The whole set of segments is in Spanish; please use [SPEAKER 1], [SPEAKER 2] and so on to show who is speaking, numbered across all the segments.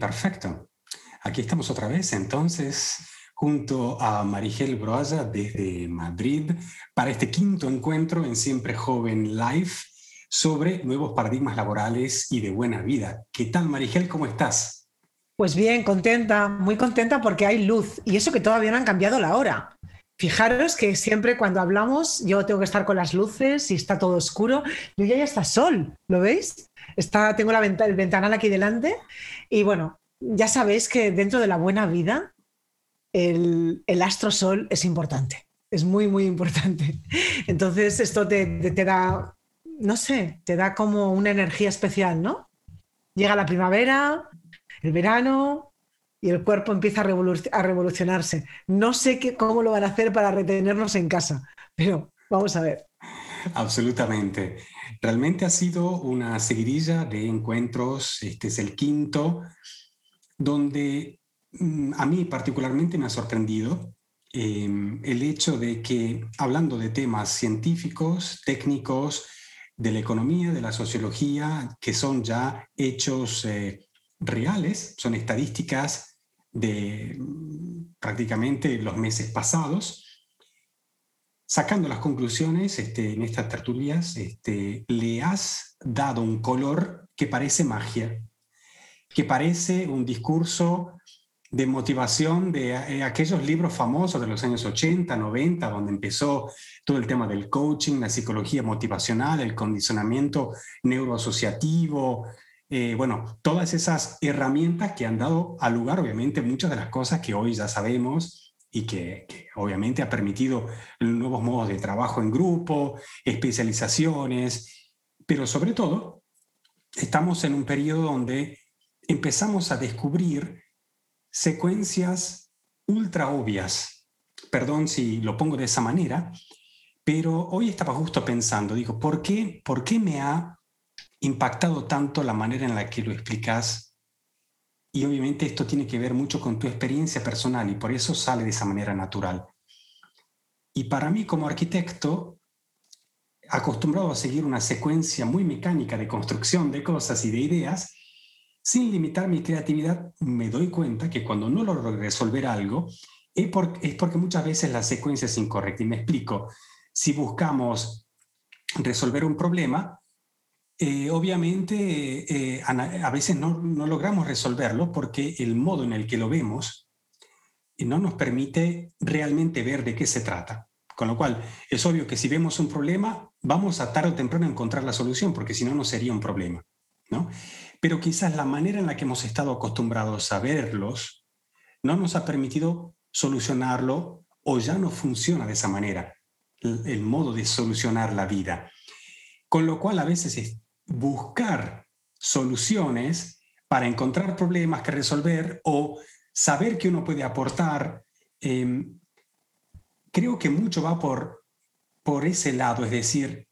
[SPEAKER 1] Perfecto. Aquí estamos otra vez entonces junto a Marigel Broaya desde Madrid para este quinto encuentro en Siempre Joven Live sobre nuevos paradigmas laborales y de buena vida. ¿Qué tal Marigel? ¿Cómo estás?
[SPEAKER 2] Pues bien, contenta, muy contenta porque hay luz y eso que todavía no han cambiado la hora. Fijaros que siempre cuando hablamos yo tengo que estar con las luces y está todo oscuro. Ya, ya está sol, ¿lo veis? Está, tengo el ventanal aquí delante y bueno, ya sabéis que dentro de la buena vida el, astro sol es importante, es muy, muy importante. Entonces esto te, te, da, no sé, te da como una energía especial, ¿no? Llega la primavera, el verano, y el cuerpo empieza a, revolucionarse. No sé qué, cómo lo van a hacer para retenernos en casa, pero vamos a ver.
[SPEAKER 1] Absolutamente. Realmente ha sido una seguidilla de encuentros, este es el quinto, donde mm, a mí particularmente me ha sorprendido em, el hecho de que, hablando de temas científicos, técnicos, de la economía, de la sociología, que son ya hechos eh, reales, son estadísticas de mm, prácticamente los meses pasados. Sacando las conclusiones este, en estas tertulias, este, le has dado un color que parece magia, que parece un discurso de motivación de eh, aquellos libros famosos de los años 80, 90, donde empezó todo el tema del coaching, la psicología motivacional, el condicionamiento neuroasociativo, eh, bueno, todas esas herramientas que han dado a lugar, obviamente, muchas de las cosas que hoy ya sabemos y que, obviamente ha permitido nuevos modos de trabajo en grupo, especializaciones, pero sobre todo estamos en un periodo donde empezamos a descubrir secuencias ultra obvias. Perdón si lo pongo de esa manera, pero hoy estaba justo pensando, digo, ¿por qué, por qué me ha impactado tanto la manera en la que lo explicas y obviamente esto tiene que ver mucho con tu experiencia personal y por eso sale de esa manera natural. Y para mí como arquitecto, acostumbrado a seguir una secuencia muy mecánica de construcción de cosas y de ideas, sin limitar mi creatividad, me doy cuenta que cuando no logro resolver algo, es porque muchas veces la secuencia es incorrecta. Y me explico, si buscamos resolver un problema, eh, obviamente eh, a, veces no, logramos resolverlo porque el modo en el que lo vemos no nos permite realmente ver de qué se trata. Con lo cual, es obvio que si vemos un problema, vamos a tarde o temprano a encontrar la solución, porque si no, no sería un problema. ¿no? Pero quizás la manera en la que hemos estado acostumbrados a verlos no nos ha permitido solucionarlo o ya no funciona de esa manera, el, modo de solucionar la vida. Con lo cual a veces es buscar soluciones para encontrar problemas que resolver o saber que uno puede aportar, em, creo que mucho va por, por ese lado, es decir,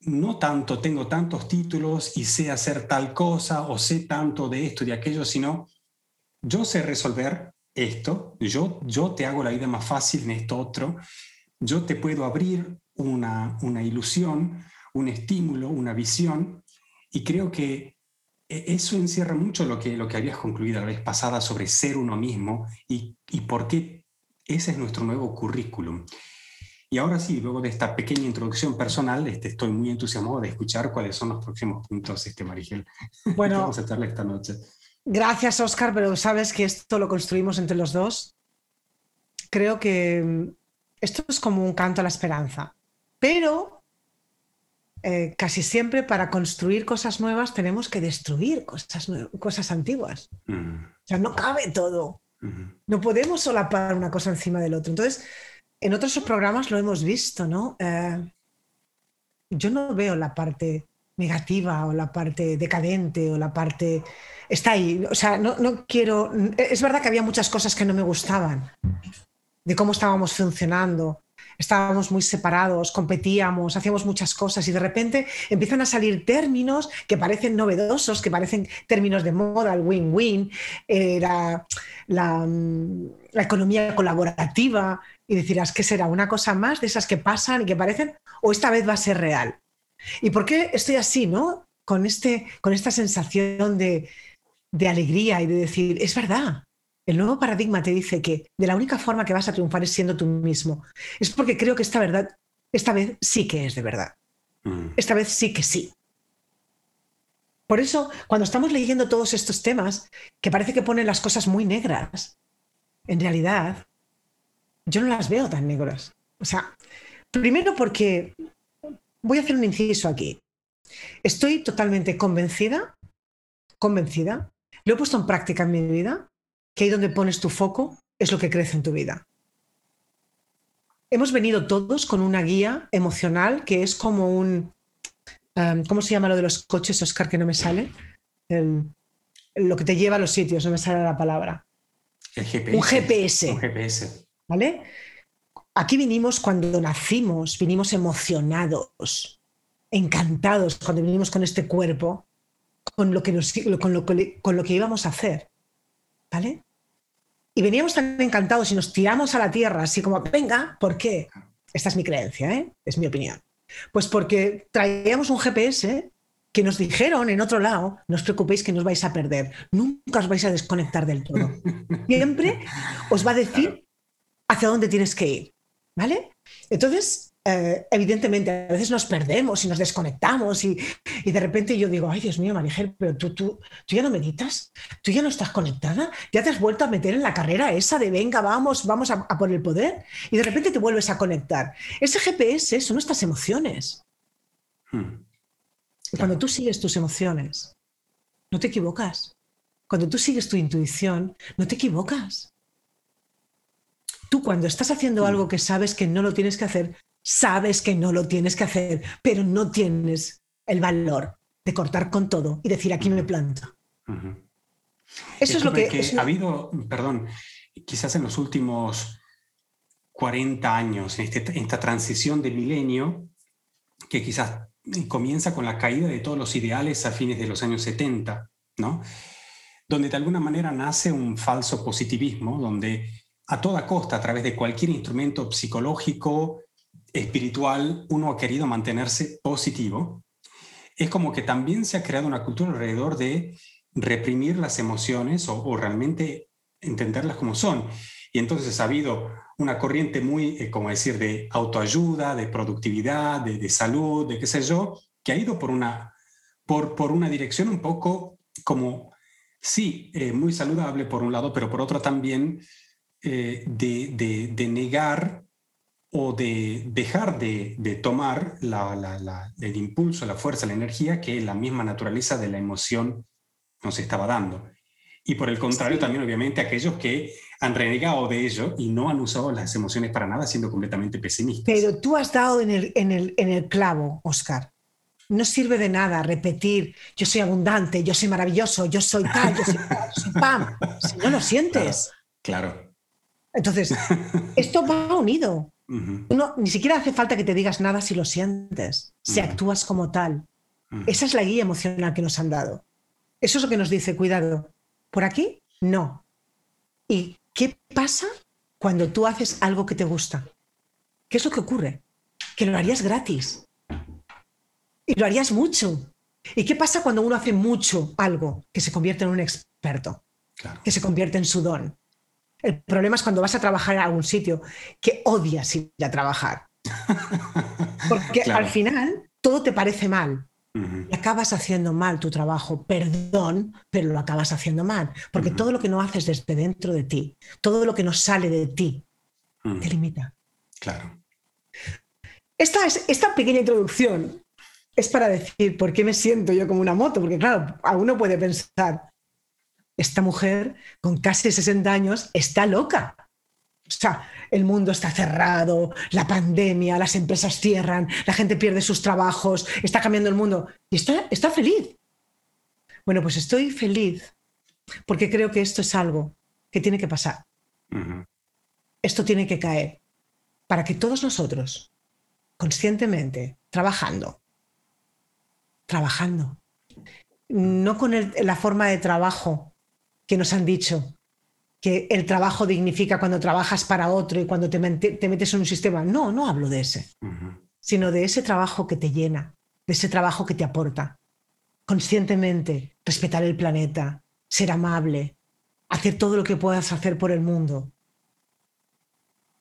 [SPEAKER 1] no tanto tengo tantos títulos y sé hacer tal cosa o sé tanto de esto y de aquello, sino yo sé resolver esto, yo, yo te hago la vida más fácil en esto otro, yo te puedo abrir una, una ilusión un estímulo, una visión, y creo que e, eso encierra mucho lo que, lo que habías concluido la vez pasada sobre ser uno mismo y, y por qué ese es nuestro nuevo currículum. Y ahora sí, luego de esta pequeña introducción personal, este, estoy muy entusiasmado de escuchar cuáles son los próximos puntos, este, Marigel.
[SPEAKER 2] Bueno, vamos a estarle esta noche. Gracias, Oscar, pero sabes que esto lo construimos entre los dos. Creo que mm, esto es como un canto a la esperanza, pero eh, casi siempre para construir cosas nuevas tenemos que destruir cosas, cosas antiguas. O sea, no cabe todo. No podemos solapar una cosa encima del otro. Entonces, en otros programas lo hemos visto, ¿no? Eh, yo no veo la parte negativa o la parte decadente o la parte... Está ahí. O sea, no, no quiero... Es verdad que había muchas cosas que no me gustaban de cómo estábamos funcionando estábamos muy separados, competíamos, hacíamos muchas cosas y de repente empiezan a salir términos que parecen novedosos, que parecen términos de moda, el win-win, eh, la, economía colaborativa y decirás, ¿qué será? ¿Una cosa más de esas que pasan y que parecen? ¿O esta vez va a ser real? ¿Y por qué estoy así, no? Con, este, con esta sensación de, de alegría y de decir, es verdad, el nuevo paradigma te dice que de la única forma que vas a triunfar es siendo tú mismo. Es porque creo que esta verdad, esta vez sí que es de verdad. Mm. Esta vez sí que sí. Por eso, cuando estamos leyendo todos estos temas, que parece que ponen las cosas muy negras, en realidad, yo no las veo tan negras. O sea, primero porque voy a hacer un inciso aquí. Estoy totalmente convencida, convencida, lo he puesto en práctica en mi vida, que ahí donde pones tu foco es lo que crece en tu vida. Hemos venido todos con una guía emocional que es como un, um, ¿cómo se llama lo de los coches, Oscar, que no me sale? lo que te lleva a los sitios, no me sale la palabra.
[SPEAKER 1] El GPS.
[SPEAKER 2] Un GPS.
[SPEAKER 1] Un GPS.
[SPEAKER 2] ¿Vale? Aquí vinimos cuando nacimos, vinimos emocionados, encantados cuando vinimos con este cuerpo, con lo que, con lo, con lo que íbamos a hacer. ¿Vale? Y veníamos tan encantados y nos tiramos a la tierra, así como, venga, ¿por qué? Esta es mi creencia, ¿eh? es mi opinión. Pues porque traíamos un GPS que nos dijeron en otro lado, no os preocupéis que no os vais a perder, nunca os vais a desconectar del todo. Siempre os va a decir hacia dónde tienes que ir. ¿Vale? Entonces, eh, evidentemente, a veces nos perdemos y nos desconectamos y, de repente yo digo, ay Dios mío, Marigel, pero tú, tú, tú ya no meditas, tú ya no estás conectada, ya te has vuelto a meter en la carrera esa de venga, vamos, vamos a, por el poder y de repente te vuelves a conectar. Ese GPS son nuestras emociones. Hmm. Cuando tú sigues tus emociones, no te equivocas. Cuando tú sigues tu intuición, no te equivocas. Tú cuando estás haciendo algo que sabes que no lo tienes que hacer, sabes que no lo tienes que hacer, pero no tienes el valor de cortar con todo y decir aquí me planto.
[SPEAKER 1] Eso es, lo que, ha habido, perdón, quizás en los últimos 40 años, en, este, en esta transición de milenio, que quizás comienza con la caída de todos los ideales a fines de los años 70, ¿no? Donde de alguna manera nace un falso positivismo, donde a toda costa, a través de cualquier instrumento psicológico, espiritual, uno ha querido mantenerse positivo. Es como que también se ha creado una cultura alrededor de reprimir las emociones o, realmente entenderlas como son. Y entonces ha habido una corriente muy, eh, como decir, de autoayuda, de productividad, de, salud, de qué sé yo, que ha ido por una, por, por una dirección un poco como, sí, eh, muy saludable por un lado, pero por otro también eh, de, negar o de dejar de, tomar el impulso, la fuerza, la energía que la misma naturaleza de la emoción nos estaba dando. Y por el contrario, también obviamente aquellos que han renegado de ello y no han usado las emociones para nada, siendo completamente pesimistas.
[SPEAKER 2] Pero tú has dado en el, en el, en el clavo, Oscar. No sirve de nada repetir, yo soy abundante, yo soy maravilloso, yo soy tal, yo soy, pam, si no lo sientes.
[SPEAKER 1] claro.
[SPEAKER 2] Entonces, esto va unido. Ni siquiera hace falta que te digas nada si lo sientes, si actúas como tal. Esa es la guía emocional que nos han dado. Eso es lo que nos dice, cuidado, por aquí no. ¿Y qué pasa cuando tú haces algo que te gusta? ¿Qué es lo que ocurre? Que lo harías gratis. Y lo harías mucho. ¿Y qué pasa cuando uno hace mucho algo que se convierte en un experto? Que se convierte en su don. El problema es cuando vas a trabajar en algún sitio que odias ir a trabajar. Porque al final todo te parece mal. Y acabas haciendo mal tu trabajo, perdón, pero lo acabas haciendo mal. Porque todo lo que no haces desde dentro de ti, todo lo que no sale de ti, te limita.
[SPEAKER 1] Claro.
[SPEAKER 2] Esta, es, esta pequeña introducción es para decir por qué me siento yo como una moto. Porque claro, a uno puede pensar, esta mujer con casi 60 años está loca. O sea, el mundo está cerrado, la pandemia, las empresas cierran, la gente pierde sus trabajos, está cambiando el mundo y está, está feliz. Bueno, pues estoy feliz porque creo que esto es algo que tiene que pasar. Esto tiene que caer para que todos nosotros, conscientemente, trabajando, trabajando, no con la forma de trabajo que nos han dicho que el trabajo dignifica cuando trabajas para otro y cuando te, metes en un sistema. No, no hablo de ese, sino de ese trabajo que te llena, de ese trabajo que te aporta. Conscientemente, respetar el planeta, ser amable, hacer todo lo que puedas hacer por el mundo,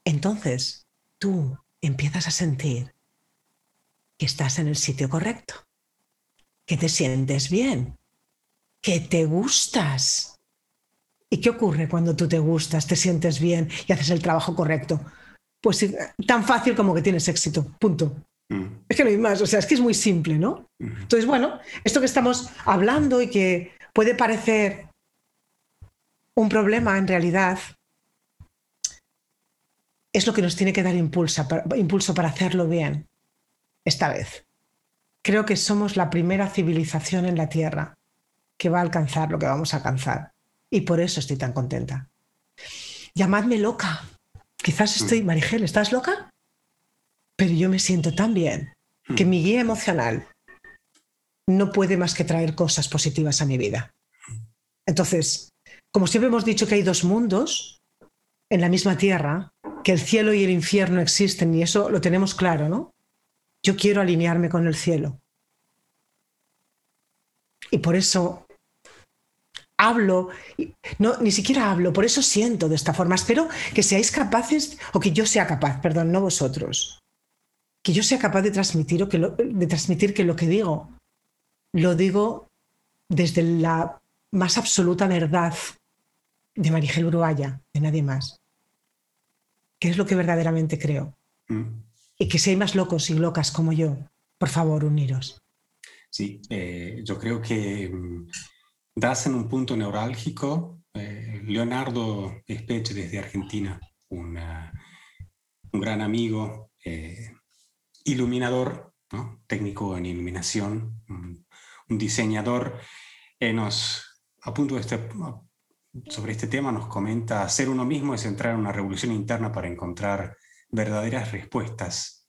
[SPEAKER 2] entonces tú empiezas a sentir que estás en el sitio correcto, que te sientes bien, que te gustas. ¿Y qué ocurre cuando tú te gustas, te sientes bien y haces el trabajo correcto? Pues tan fácil como que tienes éxito, punto. Mm. Es que no hay más, o sea, es que es muy simple, ¿no? Entonces, bueno, esto que estamos hablando y que puede parecer un problema en realidad es lo que nos tiene que dar impulso para hacerlo bien esta vez. Creo que somos la primera civilización en la Tierra que va a alcanzar lo que vamos a alcanzar. Y por eso estoy tan contenta. Llamadme loca. Quizás estoy, mm. Marigel, ¿estás loca? Pero yo me siento tan bien que mm. mi guía emocional no puede más que traer cosas positivas a mi vida. Entonces, como siempre hemos dicho que hay dos mundos en la misma tierra, que el cielo y el infierno existen y eso lo tenemos claro, ¿no? Yo quiero alinearme con el cielo. Y por eso hablo, no, ni siquiera hablo, por eso siento de esta forma. Espero que seáis capaces, o que yo sea capaz, perdón, no vosotros, que yo sea capaz de transmitir, o que de transmitir que lo que digo, lo digo desde la más absoluta verdad de Marigel Uruguaya, de nadie más. Que es lo que verdaderamente creo. Mm. Y que si hay más locos y locas como yo, por favor, uniros.
[SPEAKER 1] Sí, eh, yo creo que mm, das en un punto neurálgico. Eh, Leonardo Espeche desde Argentina, un gran amigo, eh, iluminador, técnico en iluminación, un, diseñador, nos, a este, sobre este tema nos comenta, ser uno mismo es entrar en una revolución interna para encontrar verdaderas respuestas.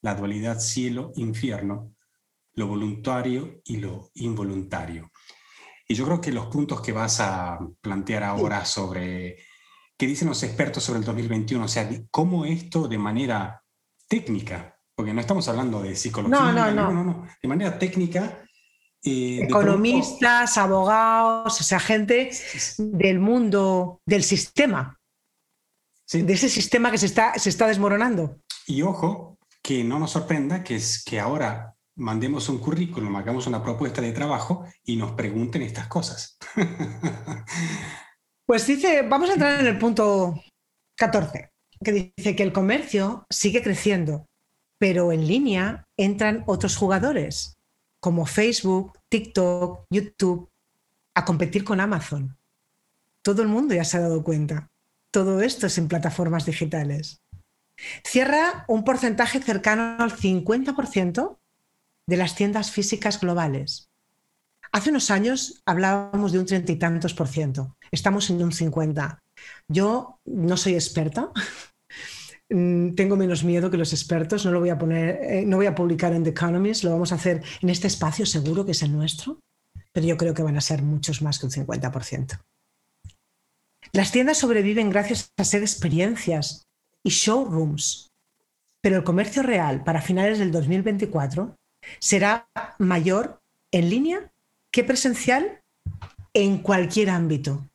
[SPEAKER 1] La dualidad cielo-infierno, lo voluntario y lo involuntario. Y yo creo que los puntos que vas a plantear ahora sobre qué dicen los expertos sobre el 2021, o sea, cómo esto de manera técnica, porque no estamos hablando de psicología,
[SPEAKER 2] no, no, no, no,
[SPEAKER 1] no de manera técnica.
[SPEAKER 2] Eh, Economistas, abogados, o sea, gente del mundo, del sistema, de ese sistema que se está, se está desmoronando.
[SPEAKER 1] Y ojo, que no nos sorprenda que, es, que ahora mandemos un currículum, hagamos una propuesta de trabajo y nos pregunten estas cosas.
[SPEAKER 2] pues dice, vamos a entrar en el punto 14, que dice que el comercio sigue creciendo, pero en línea entran otros jugadores, como Facebook, TikTok, YouTube, a competir con Amazon. Todo el mundo ya se ha dado cuenta. Todo esto es en plataformas digitales. Cierra un porcentaje cercano al 50% de las tiendas físicas globales. Hace unos años hablábamos de un treinta y tantos por ciento. Estamos en un 50. Yo no soy experta. Mm, tengo menos miedo que los expertos. No lo voy a poner, eh, no voy a publicar en The Economist. Lo vamos a hacer en este espacio seguro que es el nuestro. Pero yo creo que van a ser muchos más que un 50%. Las tiendas sobreviven gracias a ser experiencias y showrooms, pero el comercio real para finales del 2024 será mayor en línea que presencial en cualquier ámbito.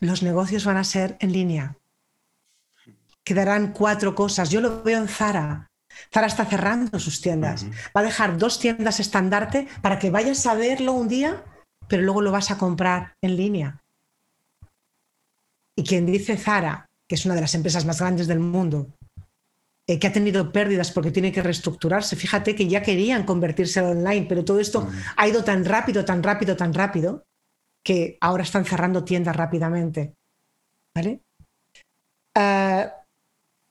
[SPEAKER 2] Los negocios van a ser en línea. Quedarán cuatro cosas. Yo lo veo en Zara. Zara está cerrando sus tiendas. Va a dejar dos tiendas estandarte para que vayas a verlo un día pero luego lo vas a comprar en línea. Y quien dice Zara, que es una de las empresas más grandes del mundo, eh, que ha tenido pérdidas porque tiene que reestructurarse, fíjate que ya querían convertirse al online, pero todo esto mm. ha ido tan rápido, tan rápido, tan rápido, que ahora están cerrando tiendas rápidamente. ¿Vale? Eh,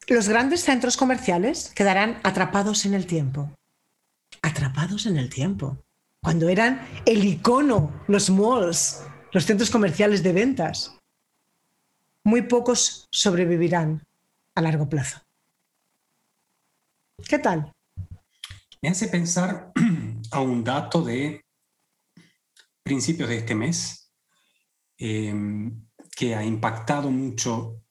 [SPEAKER 2] los grandes centros comerciales quedarán atrapados en el tiempo. Atrapados en el tiempo cuando eran el icono, los malls, los centros comerciales de ventas. Muy pocos sobrevivirán a largo plazo. ¿Qué tal?
[SPEAKER 1] Me hace pensar a un dato de principios de este mes em, que ha impactado mucho,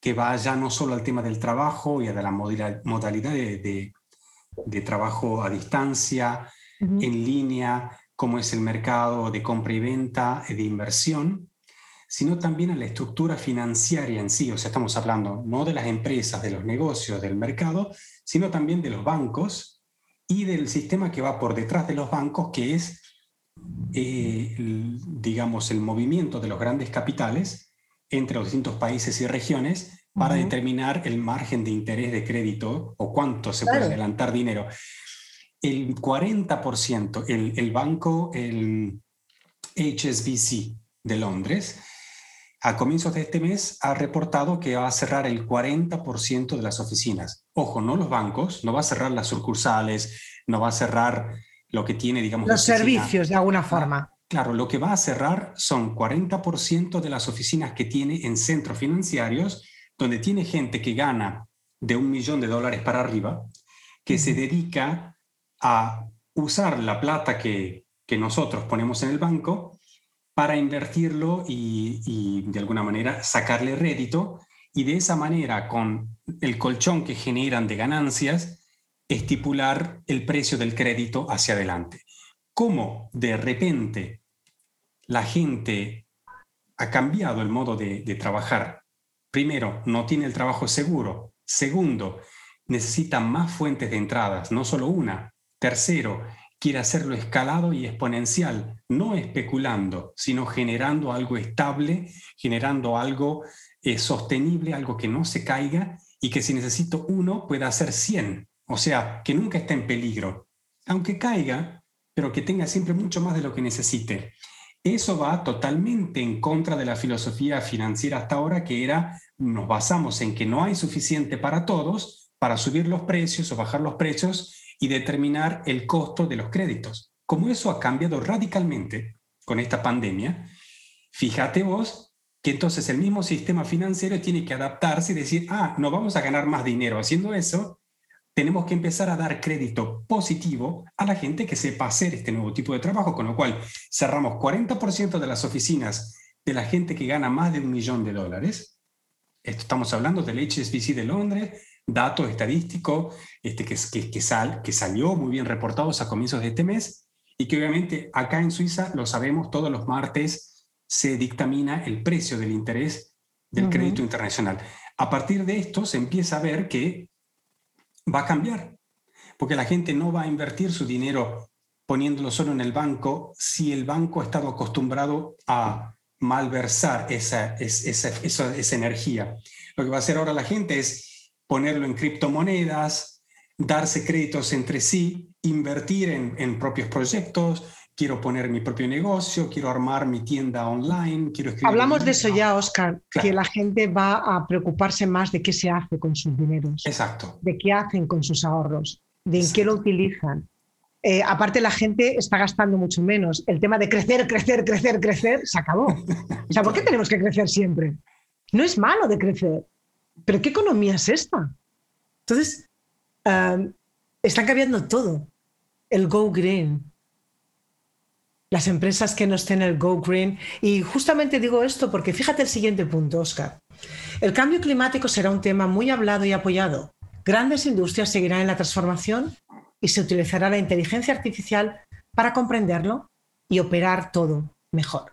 [SPEAKER 1] que va ya no solo al tema del trabajo y a la modalidad de trabajo a distancia, en línea, cómo es el mercado de compra y venta, de inversión, sino también a la estructura financiera en sí. O sea, estamos hablando no de las empresas, de los negocios, del mercado, sino también de los bancos y del sistema que va por detrás de los bancos, que es, eh, digamos, el movimiento de los grandes capitales entre los distintos países y regiones para determinar el margen de interés de crédito o cuánto se puede adelantar dinero. El 40%, el, el banco, el HSBC de Londres, a comienzos de este mes ha reportado que va a cerrar el 40% de las oficinas. Ojo, no los bancos, no va a cerrar las sucursales, no va a cerrar lo que tiene, digamos...
[SPEAKER 2] Los servicios, de alguna forma.
[SPEAKER 1] Claro, lo que va a cerrar son 40% de las oficinas que tiene en centros financieros, donde tiene gente que gana de un millón de dólares para arriba, que se dedica a usar la plata que, que nosotros ponemos en el banco para invertirlo y, de alguna manera sacarle rédito y de esa manera con el colchón que generan de ganancias estipular el precio del crédito hacia adelante cómo de repente la gente ha cambiado el modo de, trabajar. Primero, no tiene el trabajo seguro. Segundo, necesita más fuentes de entradas, no solo una. Tercero, quiere hacerlo escalado y exponencial, no especulando, sino generando algo estable, generando algo eh, sostenible, algo que no se caiga y que si necesito uno pueda hacer 100. O sea, que nunca esté en peligro. Aunque caiga, pero que tenga siempre mucho más de lo que necesite. Eso va totalmente en contra de la filosofía financiera hasta ahora, que era nos basamos en que no hay suficiente para todos para subir los precios o bajar los precios y determinar el costo de los créditos. Como eso ha cambiado radicalmente con esta pandemia, fíjate vos que entonces el mismo sistema financiero tiene que adaptarse y decir, ah, no vamos a ganar más dinero haciendo eso, tenemos que empezar a dar crédito positivo a la gente que sepa hacer este nuevo tipo de trabajo, con lo cual cerramos 40% de las oficinas de la gente que gana más de un millón de dólares. Esto estamos hablando del HSBC de Londres, dato estadístico este, que, que, que, sal, que salió muy bien reportados a comienzos de este mes y que obviamente acá en Suiza, lo sabemos, todos los martes se dictamina el precio del interés del crédito internacional. A partir de esto se empieza a ver que va a cambiar, porque la gente no va a invertir su dinero poniéndolo solo en el banco si el banco ha estado acostumbrado a malversar esa, esa, esa, energía. Lo que va a hacer ahora la gente es ponerlo en criptomonedas, darse créditos entre sí, invertir en, en propios proyectos, quiero poner mi propio negocio, quiero armar mi tienda online, quiero escribir...
[SPEAKER 2] Hablamos de eso ya, Oscar, que la gente va a preocuparse más de qué se hace con sus dineros.
[SPEAKER 1] Exacto.
[SPEAKER 2] De qué hacen con sus ahorros, de en qué lo utilizan. Eh, aparte, la gente está gastando mucho menos. El tema de crecer, crecer, crecer, crecer, se acabó. O sea, ¿por qué tenemos que crecer siempre? No es malo de crecer, pero ¿qué economía es esta? Entonces, eh, está cambiando todo. El go green, las empresas que no estén el Go Green. Y justamente digo esto porque fíjate el siguiente punto, Oscar. El cambio climático será un tema muy hablado y apoyado. Grandes industrias seguirán en la transformación y se utilizará la inteligencia artificial para comprenderlo y operar todo mejor.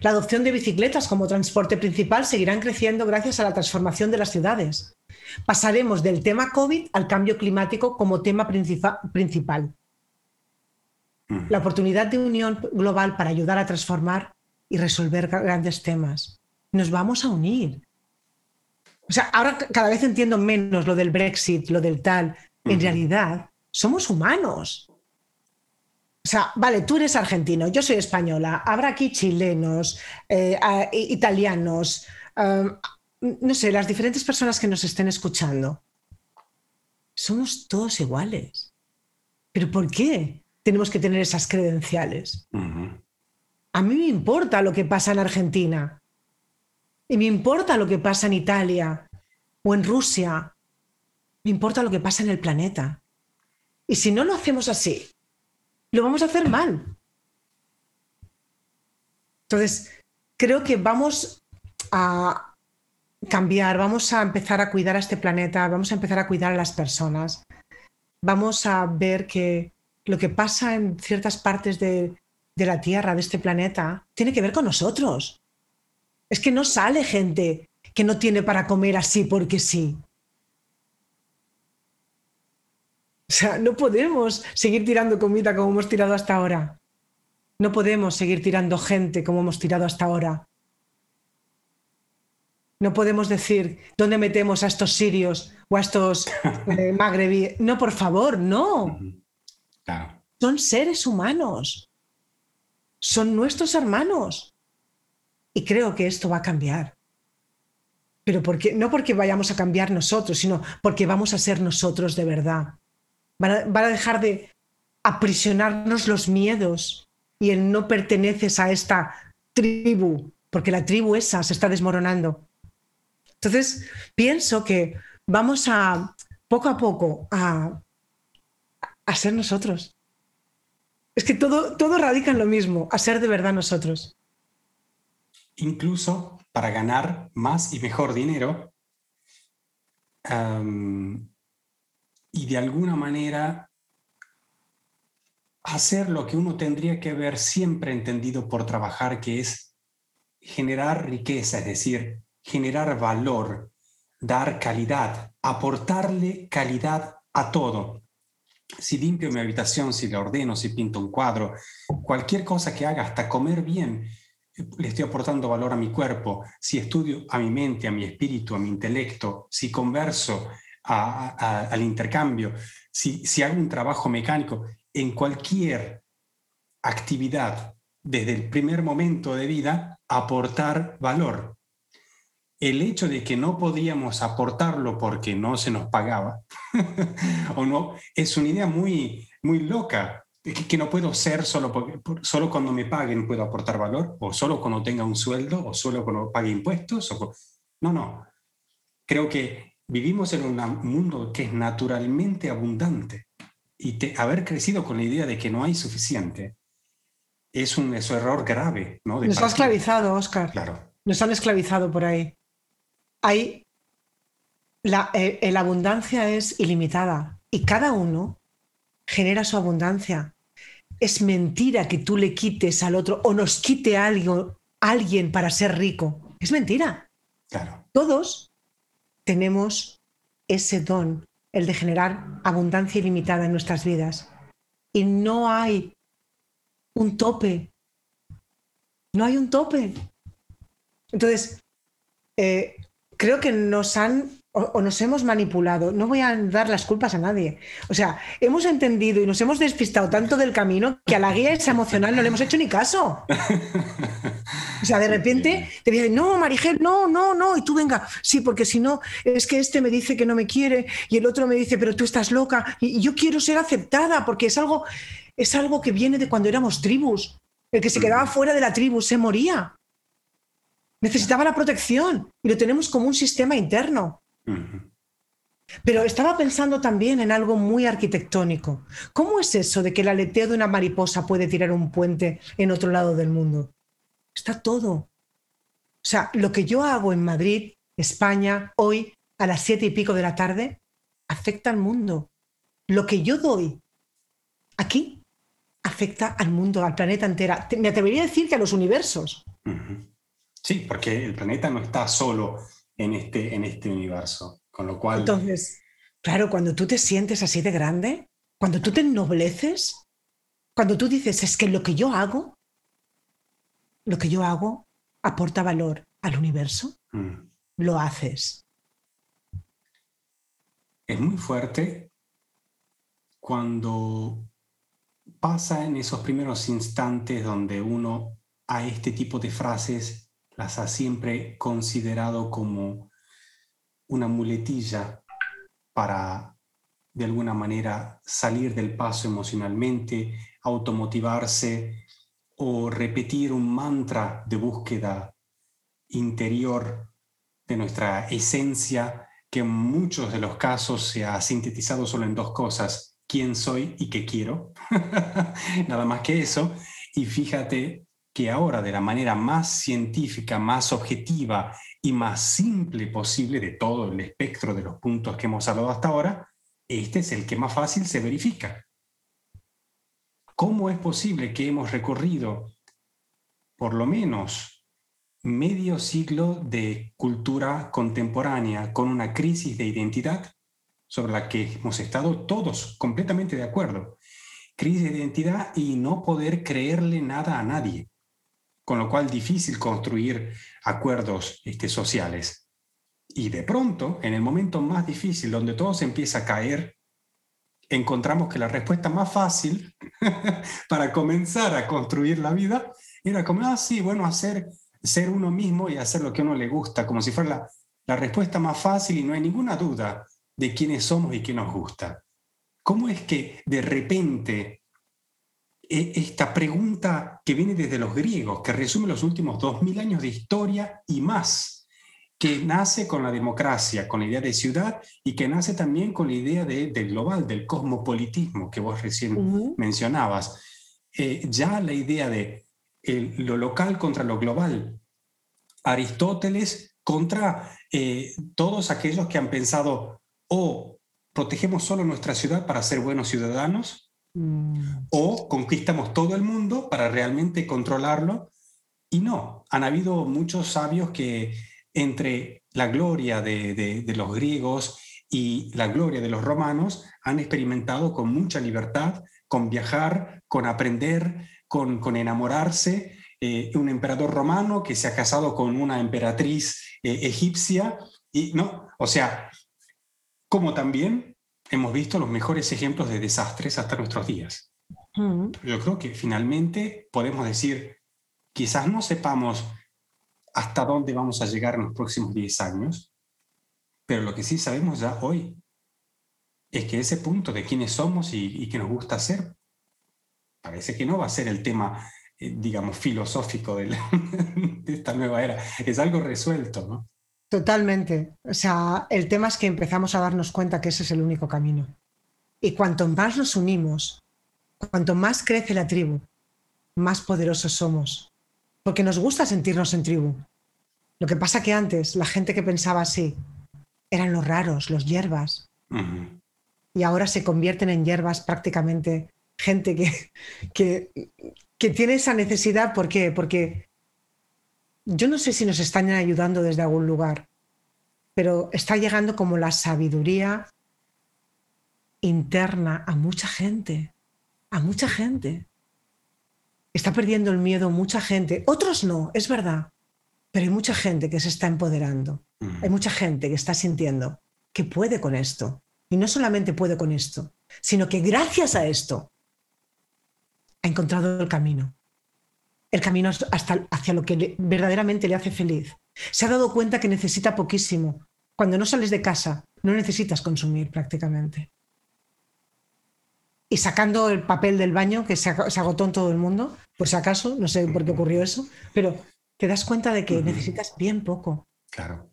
[SPEAKER 2] La adopción de bicicletas como transporte principal seguirán creciendo gracias a la transformación de las ciudades. Pasaremos del tema COVID al cambio climático como tema principal la oportunidad de unión global para ayudar a transformar y resolver grandes temas. Nos vamos a unir. O sea, ahora cada vez entiendo menos lo del Brexit, lo del tal. En realidad, somos humanos. O sea, vale, tú eres argentino, yo soy española, habrá aquí chilenos, eh, italianos, no sé, las diferentes personas que nos estén escuchando. Somos todos iguales. ¿Pero por qué? tenemos que tener esas credenciales. A mí me importa lo que pasa en Argentina. Y me importa lo que pasa en Italia o en Rusia. Me importa lo que pasa en el planeta. Y si no lo hacemos así, lo vamos a hacer mal. Entonces, creo que vamos a cambiar, vamos a empezar a cuidar a este planeta, vamos a empezar a cuidar a las personas, vamos a ver que lo que pasa en ciertas partes de, de la Tierra, de este planeta, tiene que ver con nosotros. Es que no sale gente que no tiene para comer así porque sí. O sea, no podemos seguir tirando comida como hemos tirado hasta ahora. No podemos seguir tirando gente como hemos tirado hasta ahora. No podemos decir dónde metemos a estos sirios o a estos eh, magrebíes. No, por favor, no. Son seres humanos. Son nuestros hermanos. Y creo que esto va a cambiar. Pero porque, no porque vayamos a cambiar nosotros, sino porque vamos a ser nosotros de verdad. Van a, dejar de aprisionarnos los miedos y el no perteneces a esta tribu, porque la tribu esa se está desmoronando. Entonces, pienso que vamos a, poco a poco, a, a ser nosotros. Es que todo, todo radica en lo mismo, a ser de verdad nosotros.
[SPEAKER 1] Incluso para ganar más y mejor dinero, y de alguna manera hacer lo que uno tendría que haber siempre entendido por trabajar, que es generar riqueza, es decir, generar valor, dar calidad, aportarle calidad a todo. Si limpio mi habitación, si le ordeno, si pinto un cuadro, cualquier cosa que haga, hasta comer bien, le estoy aportando valor a mi cuerpo. Si estudio a mi mente, a mi espíritu, a mi intelecto, si converso, al intercambio, si, si hago un trabajo mecánico, en cualquier actividad, desde el primer momento de vida, aportar valor. El hecho de que no podíamos aportarlo porque no se nos pagaba, o no, es una idea muy, muy loca, que, no puedo ser solo, porque, solo cuando me paguen puedo aportar valor, o solo cuando tenga un sueldo, o solo cuando pague impuestos. O, no, no. Creo que vivimos en un mundo que es naturalmente abundante y haber crecido con la idea de que no hay suficiente es un, error grave. ¿no?
[SPEAKER 2] Nos ha esclavizado, Oscar.
[SPEAKER 1] Claro.
[SPEAKER 2] Nos han esclavizado por ahí. Hay, la, eh, la abundancia es ilimitada y cada uno genera su abundancia. Es mentira que tú le quites al otro o nos quite algo, alguien para ser rico. Es mentira.
[SPEAKER 1] Claro.
[SPEAKER 2] Todos tenemos ese don, el de generar abundancia ilimitada en nuestras vidas. Y no hay un tope. No hay un tope. Entonces, eh, creo que nos han o, nos hemos manipulado. No voy a dar las culpas a nadie. O sea, hemos entendido y nos hemos despistado tanto del camino que a la guía esa emocional no le hemos hecho ni caso. O sea, de repente te dicen, no, Marigel, no, no, no. Y tú venga, sí, porque si no, es que este me dice que no me quiere y el otro me dice, pero tú estás loca. Y yo quiero ser aceptada porque es algo, es algo que viene de cuando éramos tribus. El que se quedaba fuera de la tribu se moría. Necesitaba la protección y lo tenemos como un sistema interno. Pero estaba pensando también en algo muy arquitectónico. ¿Cómo es eso de que el aleteo de una mariposa puede tirar un puente en otro lado del mundo? Está todo. O sea, lo que yo hago en Madrid, España, hoy a las siete y pico de la tarde, afecta al mundo. Lo que yo doy aquí afecta al mundo, al planeta entera. Me atrevería a decir que a los universos.
[SPEAKER 1] Sí, porque el planeta no está solo en este, en este universo. Con lo cual...
[SPEAKER 2] Entonces, claro, cuando tú te sientes así de grande, cuando tú te ennobleces, cuando tú dices, es que lo que yo hago, lo que yo hago aporta valor al universo, mm. lo haces.
[SPEAKER 1] Es muy fuerte cuando pasa en esos primeros instantes donde uno a este tipo de frases las ha siempre considerado como una muletilla para, de alguna manera, salir del paso emocionalmente, automotivarse o repetir un mantra de búsqueda interior de nuestra esencia, que en muchos de los casos se ha sintetizado solo en dos cosas, quién soy y qué quiero, nada más que eso. Y fíjate que ahora de la manera más científica, más objetiva y más simple posible de todo el espectro de los puntos que hemos hablado hasta ahora, este es el que más fácil se verifica. ¿Cómo es posible que hemos recorrido por lo menos medio siglo de cultura contemporánea con una crisis de identidad sobre la que hemos estado todos completamente de acuerdo? Crisis de identidad y no poder creerle nada a nadie, con lo cual difícil construir acuerdos este, sociales. Y de pronto, en el momento más difícil, donde todo se empieza a caer, encontramos que la respuesta más fácil para comenzar a construir la vida era como, ah, sí, bueno, hacer, ser uno mismo y hacer lo que a uno le gusta, como si fuera la, la respuesta más fácil y no hay ninguna duda de quiénes somos y qué nos gusta. ¿Cómo es que de repente esta pregunta que viene desde los griegos, que resume los últimos dos mil años de historia y más, que nace con la democracia, con la idea de ciudad y que nace también con la idea de, del global, del cosmopolitismo que vos recién mencionabas. Eh, ya la idea de lo local contra lo global. Aristóteles contra eh, todos aquellos que han pensado o protegemos solo nuestra ciudad para ser buenos ciudadanos mm. o conquistamos todo el mundo para realmente controlarlo. Y no, han habido muchos sabios que entre la gloria de, los griegos y la gloria de los romanos han experimentado con mucha libertad, con viajar, con aprender, con, enamorarse. Eh, un emperador romano que se ha casado con una emperatriz eh, egipcia. Y no, o sea, como también hemos visto los mejores ejemplos de desastres hasta nuestros días. Yo creo que finalmente podemos decir, quizás no sepamos hasta dónde vamos a llegar en los próximos 10 años, pero lo que sí sabemos ya hoy es que ese punto de quiénes somos y, y qué nos gusta hacer, parece que no va a ser el tema, eh, digamos, filosófico de, de, esta nueva era. Es algo resuelto, ¿no?
[SPEAKER 2] Totalmente. O sea, el tema es que empezamos a darnos cuenta que ese es el único camino. Y cuanto más nos unimos, cuanto más crece la tribu, más poderosos somos porque nos gusta sentirnos en tribu. Lo que pasa que antes la gente que pensaba así eran los raros, los hierbas. Y ahora se convierten en hierbas prácticamente gente que, que, que, tiene esa necesidad. ¿Por qué? Porque yo no sé si nos están ayudando desde algún lugar, pero está llegando como la sabiduría interna a mucha gente, a mucha gente. Está perdiendo el miedo mucha gente. Otros no, es verdad. Pero hay mucha gente que se está empoderando. Hay mucha gente que está sintiendo que puede con esto. Y no solamente puede con esto, sino que gracias a esto ha encontrado el camino. El camino hasta, hacia lo que verdaderamente le hace feliz. Se ha dado cuenta que necesita poquísimo. Cuando no sales de casa, no necesitas consumir prácticamente y sacando el papel del baño que se, agotó en todo el mundo, por si acaso, no sé por qué ocurrió eso, pero te das cuenta de que necesitas bien poco.
[SPEAKER 1] Claro.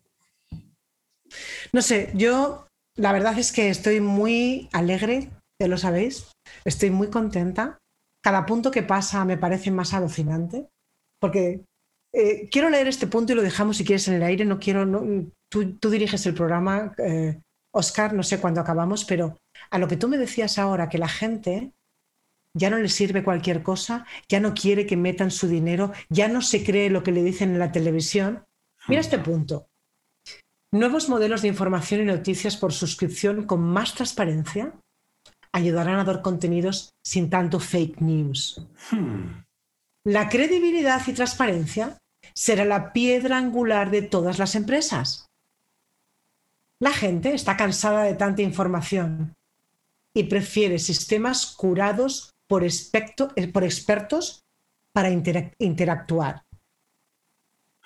[SPEAKER 2] No sé, yo la verdad es que estoy muy alegre, ya lo sabéis, estoy muy contenta. Cada punto que pasa me parece más alucinante, porque eh, quiero leer este punto y lo dejamos si quieres en el aire, no quiero, tú, diriges el programa, eh, Oscar, no sé cuándo acabamos, pero a lo que tú me decías ahora, que la gente ya no le sirve cualquier cosa, ya no quiere que metan su dinero, ya no se cree lo que le dicen en la televisión. Mira este punto. Nuevos modelos de información y noticias por suscripción con más transparencia ayudarán a dar contenidos sin tanto fake news. Hmm. La credibilidad y transparencia será la piedra angular de todas las empresas. La gente está cansada de tanta información y prefiere sistemas curados por, eh, por expertos para interactuar.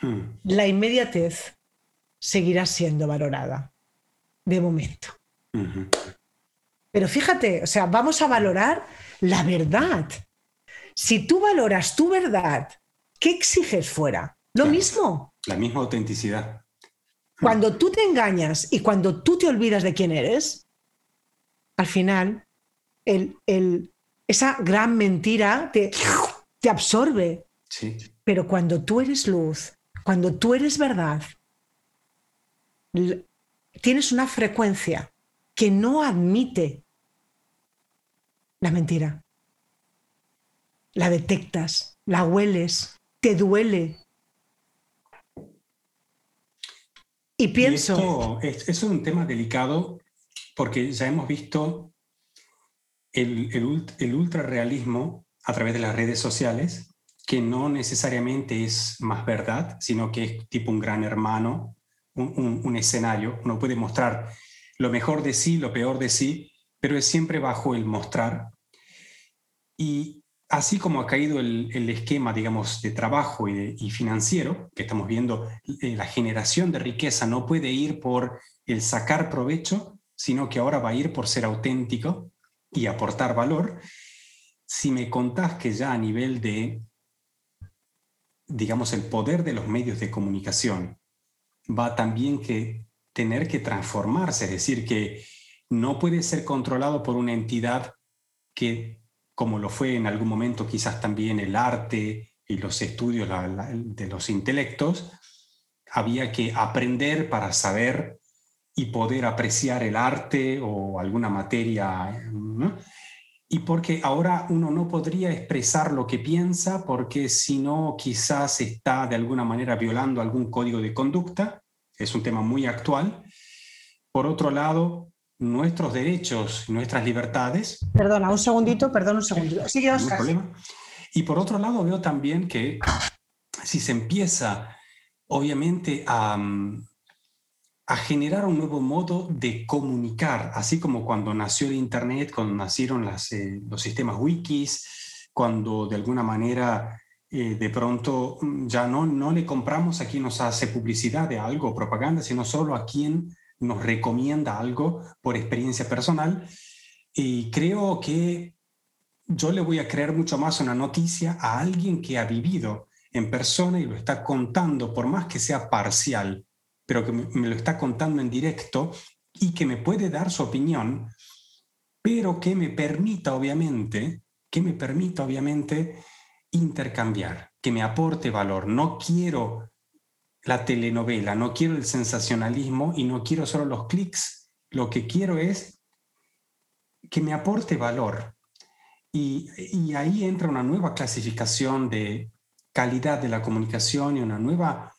[SPEAKER 2] Hmm. La inmediatez seguirá siendo valorada, de momento. Pero fíjate, o sea, vamos a valorar la verdad. Si tú valoras tu verdad, ¿qué exiges fuera? Lo mismo.
[SPEAKER 1] La misma autenticidad.
[SPEAKER 2] Cuando tú te engañas y cuando tú te olvidas de quién eres, al final esa gran mentira te, te absorbe. Pero cuando tú eres luz, cuando tú eres verdad, tienes una frecuencia que no admite la mentira. la detectas, la hueles, te duele. Y pienso...
[SPEAKER 1] es, es, un tema delicado porque ya hemos visto el, el, el ultrarrealismo a través de las redes sociales, que no necesariamente es más verdad, sino que es tipo un gran hermano, un, un escenario. Uno puede mostrar lo mejor de sí, lo peor de sí, pero es siempre bajo el mostrar. Y así como ha caído el, esquema, digamos, de trabajo y, financiero, que estamos viendo, eh, la generación de riqueza no puede ir por el sacar provecho, sino que ahora va a ir por ser auténtico y aportar valor. Si me contás que ya a nivel de, digamos, el poder de los medios de comunicación va también que tener que transformarse, es decir, que no puede ser controlado por una entidad que como lo fue en algún momento quizás también el arte y los estudios de los intelectos, había que aprender para saber y poder apreciar el arte o alguna materia. Y porque ahora uno no podría expresar lo que piensa porque si no quizás está de alguna manera violando algún código de conducta, es un tema muy actual. Por otro lado, nuestros derechos, nuestras libertades.
[SPEAKER 2] Perdona, un segundito, perdón, un segundito. Sigue, Oscar.
[SPEAKER 1] problema. Y por otro lado, veo también que si se empieza, obviamente, a, a generar un nuevo modo de comunicar, así como cuando nació el Internet, cuando nacieron las, eh, los sistemas wikis, cuando de alguna manera eh, de pronto mm, ya no, no le compramos a quien nos hace publicidad de algo, propaganda, sino solo a quien nos recomienda algo por experiencia personal y creo que yo le voy a creer mucho más una noticia a alguien que ha vivido en persona y lo está contando, por más que sea parcial, pero que me, lo está contando en directo y que me puede dar su opinión, pero que me permita, obviamente, que me permita, obviamente, intercambiar, que me aporte valor. No quiero la telenovela, no quiero el sensacionalismo y no quiero solo los clics, lo que quiero es que me aporte valor. Y, ahí entra una nueva clasificación de calidad de la comunicación y una nueva,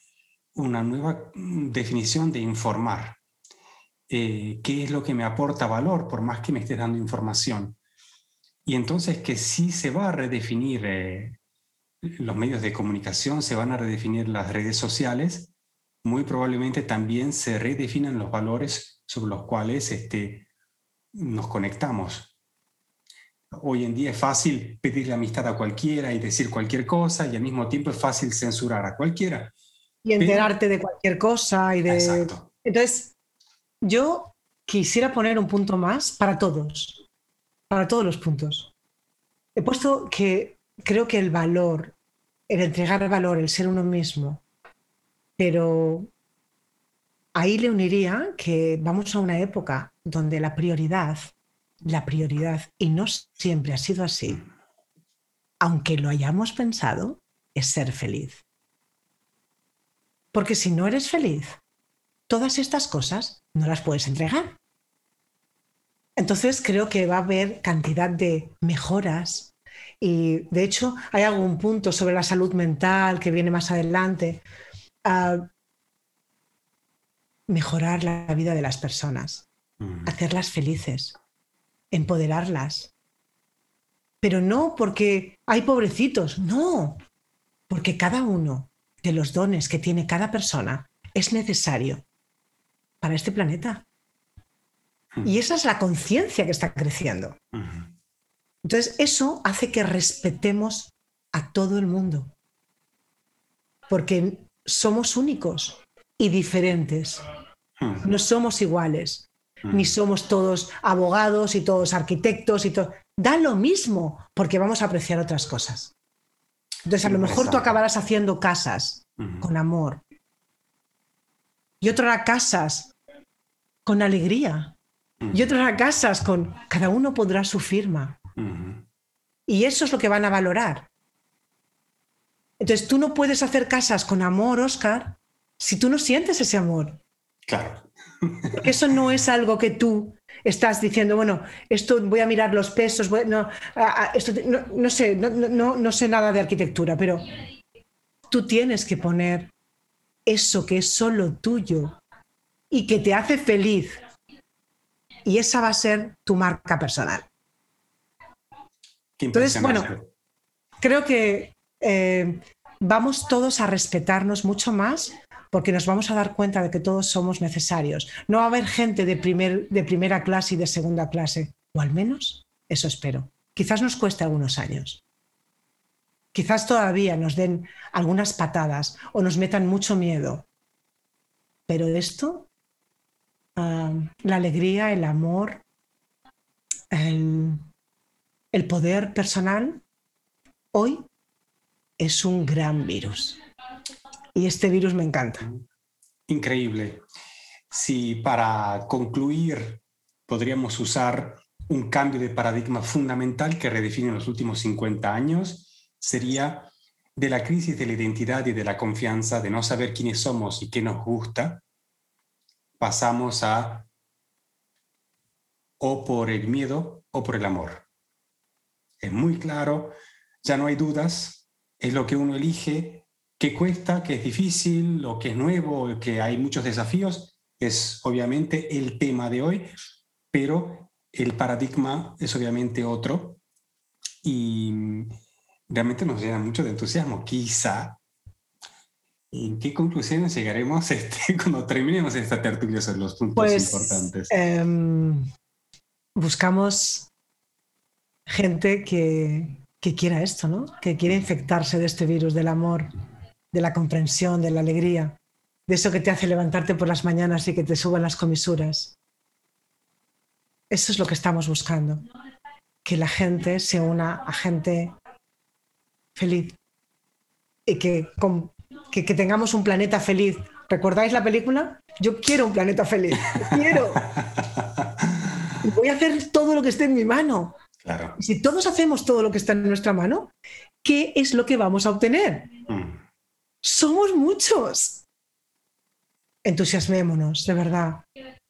[SPEAKER 1] una nueva definición de informar. Eh, ¿Qué es lo que me aporta valor por más que me esté dando información? Y entonces que sí se va a redefinir eh, los medios de comunicación, se van a redefinir las redes sociales, muy probablemente también se redefinan los valores sobre los cuales este, nos conectamos. Hoy en día es fácil pedirle amistad a cualquiera y decir cualquier cosa y al mismo tiempo es fácil censurar a cualquiera.
[SPEAKER 2] Y enterarte de cualquier cosa y de... Exacto. Entonces, yo quisiera poner un punto más para todos, para todos los puntos. He puesto que creo que el valor, el entregar valor, el ser uno mismo, pero ahí le uniría que vamos a una época donde la prioridad, la prioridad, y no siempre ha sido así, aunque lo hayamos pensado, es ser feliz. Porque si no eres feliz, todas estas cosas no las puedes entregar. Entonces creo que va a haber cantidad de mejoras, y de hecho, hay algún punto sobre la salud mental que viene más adelante. a mejorar la vida de las personas, hacerlas felices, empoderarlas. Pero no porque hay pobrecitos, no, porque cada uno de los dones que tiene cada persona es necesario para este planeta. Y esa es la conciencia que está creciendo. Entonces, eso hace que respetemos a todo el mundo, porque somos únicos y diferentes. Hmm. No somos iguales, ni hmm. somos todos abogados y todos arquitectos y todo. Da lo mismo, porque vamos a apreciar otras cosas. Entonces, a lo mejor tú acabarás haciendo casas hmm. con amor y otras hará casas con alegría y otras hará casas con cada uno pondrá su firma. Y eso es lo que van a valorar. Entonces tú no puedes hacer casas con amor, Oscar, si tú no sientes ese amor.
[SPEAKER 1] Claro.
[SPEAKER 2] eso no es algo que tú estás diciendo, bueno, esto voy a mirar los pesos, no, esto, no, sé, no sé nada de arquitectura, pero tú tienes que poner eso que es solo tuyo y que te hace feliz. Y esa va a ser tu marca personal. Entonces, bueno, creo que eh, vamos todos a respetarnos mucho más porque nos vamos a dar cuenta de que todos somos necesarios. No va a haber gente de, primer, de primera clase y de segunda clase, o al menos eso espero. Quizás nos cueste algunos años. Quizás todavía nos den algunas patadas o nos metan mucho miedo. Pero esto, ah, la alegría, el amor, el, el poder personal, hoy es un gran virus. Y este virus me encanta.
[SPEAKER 1] Increíble. Si para concluir podríamos usar un cambio de paradigma fundamental que redefine los últimos 50 años, sería de la crisis de la identidad y de la confianza, de no saber quiénes somos y qué nos gusta, pasamos a o por el miedo o por el amor. Es muy claro, ya no hay dudas, es lo que uno elige, que cuesta, que es difícil, lo que es nuevo, que hay muchos desafíos, es obviamente el tema de hoy, pero el paradigma es obviamente otro. Y realmente nos llena mucho de entusiasmo. Quizá, ¿en qué conclusiones llegaremos este, cuando terminemos esta tertulia sobre los puntos pues, importantes?
[SPEAKER 2] Em, buscamos gente que, que quiera esto, ¿no? Que quiere infectarse de este virus del amor, de la comprensión, de la alegría, de eso que te hace levantarte por las mañanas y que te suban las comisuras. Eso es lo que estamos buscando, que la gente se una a gente feliz. Y que, que, tengamos un planeta feliz. ¿Recordáis la película? Yo quiero un planeta feliz. Quiero. Y voy a hacer todo lo que esté en mi mano.
[SPEAKER 1] Claro.
[SPEAKER 2] Si todos hacemos todo lo que está en nuestra mano, ¿qué es lo que vamos a obtener? Mm. Somos muchos. Entusiasmémonos, de verdad.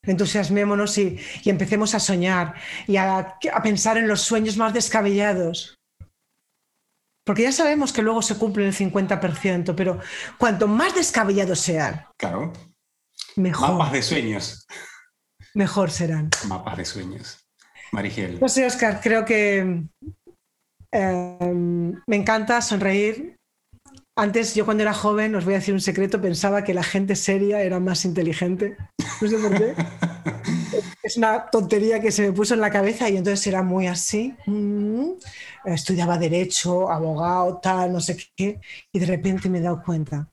[SPEAKER 2] Entusiasmémonos y, y empecemos a soñar y a, a pensar en los sueños más descabellados. Porque ya sabemos que luego se cumple el 50%, pero cuanto más descabellados sean,
[SPEAKER 1] claro.
[SPEAKER 2] mejor.
[SPEAKER 1] Mapas de sueños.
[SPEAKER 2] Mejor serán.
[SPEAKER 1] Mapas de sueños. Marigel.
[SPEAKER 2] No sé, Oscar, creo que em, me encanta sonreír. Antes, yo cuando era joven, os voy a decir un secreto, pensaba que la gente seria era más inteligente. No sé por qué. es una tontería que se me puso en la cabeza y entonces era muy así. Mm, estudiaba derecho, abogado, tal, no sé qué. Y de repente me he dado cuenta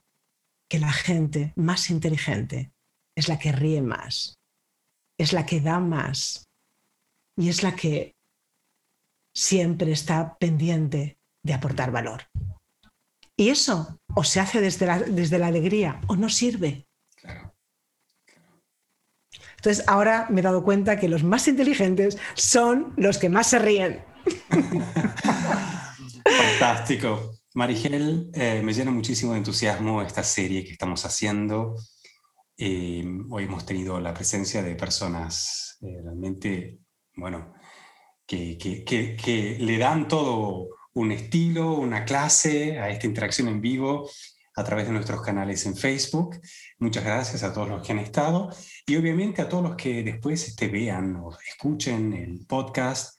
[SPEAKER 2] que la gente más inteligente es la que ríe más, es la que da más y es la que siempre está pendiente de aportar valor. Y eso o se hace desde la, desde la alegría o no sirve. Entonces ahora me he dado cuenta que los más inteligentes son los que más se ríen.
[SPEAKER 1] Fantástico. Marigel, eh, me llena muchísimo de entusiasmo esta serie que estamos haciendo. Eh, hoy hemos tenido la presencia de personas eh, realmente, bueno, que, le dan todo un estilo, una clase a esta interacción en vivo a través de nuestros canales en Facebook. Muchas gracias a todos los que han estado y obviamente a todos los que después este, vean o escuchen el podcast.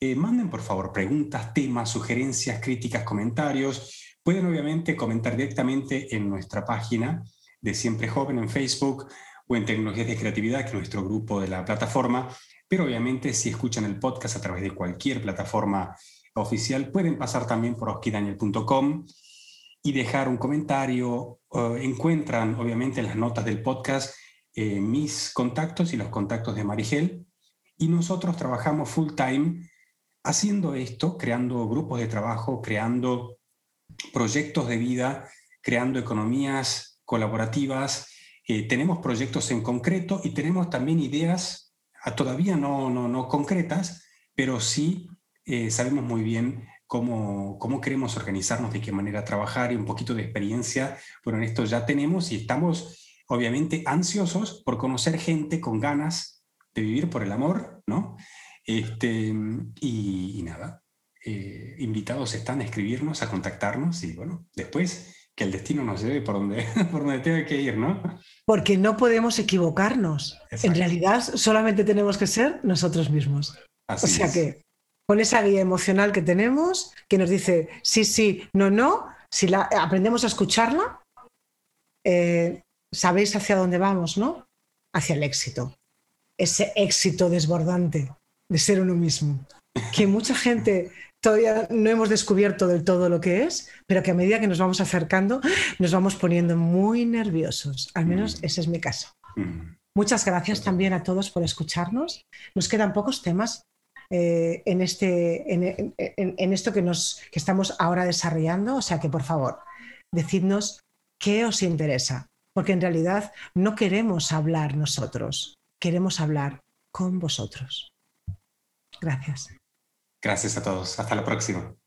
[SPEAKER 1] Eh, manden por favor preguntas, temas, sugerencias, críticas, comentarios. Pueden obviamente comentar directamente en nuestra página de Siempre Joven en Facebook o en Tecnologías de Creatividad, que es nuestro grupo de la plataforma. Pero obviamente si escuchan el podcast a través de cualquier plataforma oficial, pueden pasar también por oskidaniel.com y dejar un comentario. encuentran, obviamente, en las notas del podcast eh, mis contactos y los contactos de Marigel. Y nosotros trabajamos full time haciendo esto, creando grupos de trabajo, creando proyectos de vida, creando economías colaborativas. Eh, tenemos proyectos en concreto y tenemos también ideas todavía no, no, no concretas, pero sí eh, sabemos muy bien cómo, cómo queremos organizarnos, de qué manera trabajar y un poquito de experiencia. Bueno, en esto ya tenemos y estamos obviamente ansiosos por conocer gente con ganas de vivir por el amor, ¿no? Este, y, nada, eh, invitados están a escribirnos, a contactarnos y bueno, después que el destino nos lleve por donde, por donde tenga que ir, ¿no?
[SPEAKER 2] Porque no podemos equivocarnos. En realidad solamente tenemos que ser nosotros mismos. o sea que con esa guía emocional que tenemos, que nos dice sí, sí, no, no, si la, aprendemos a escucharla, eh, sabéis hacia dónde vamos, ¿no? Hacia el éxito. Ese éxito desbordante de ser uno mismo. Que mucha gente todavía no hemos descubierto del todo lo que es, pero que a medida que nos vamos acercando nos vamos poniendo muy nerviosos. Al menos mm. ese es mi caso. Mm. Muchas gracias también a todos por escucharnos. Nos quedan pocos temas eh, en, este, en, esto que, nos, que estamos ahora desarrollando, o sea que por favor, decidnos qué os interesa, porque en realidad no queremos hablar nosotros, queremos hablar con vosotros. Gracias.
[SPEAKER 1] Gracias a todos. Hasta la próxima.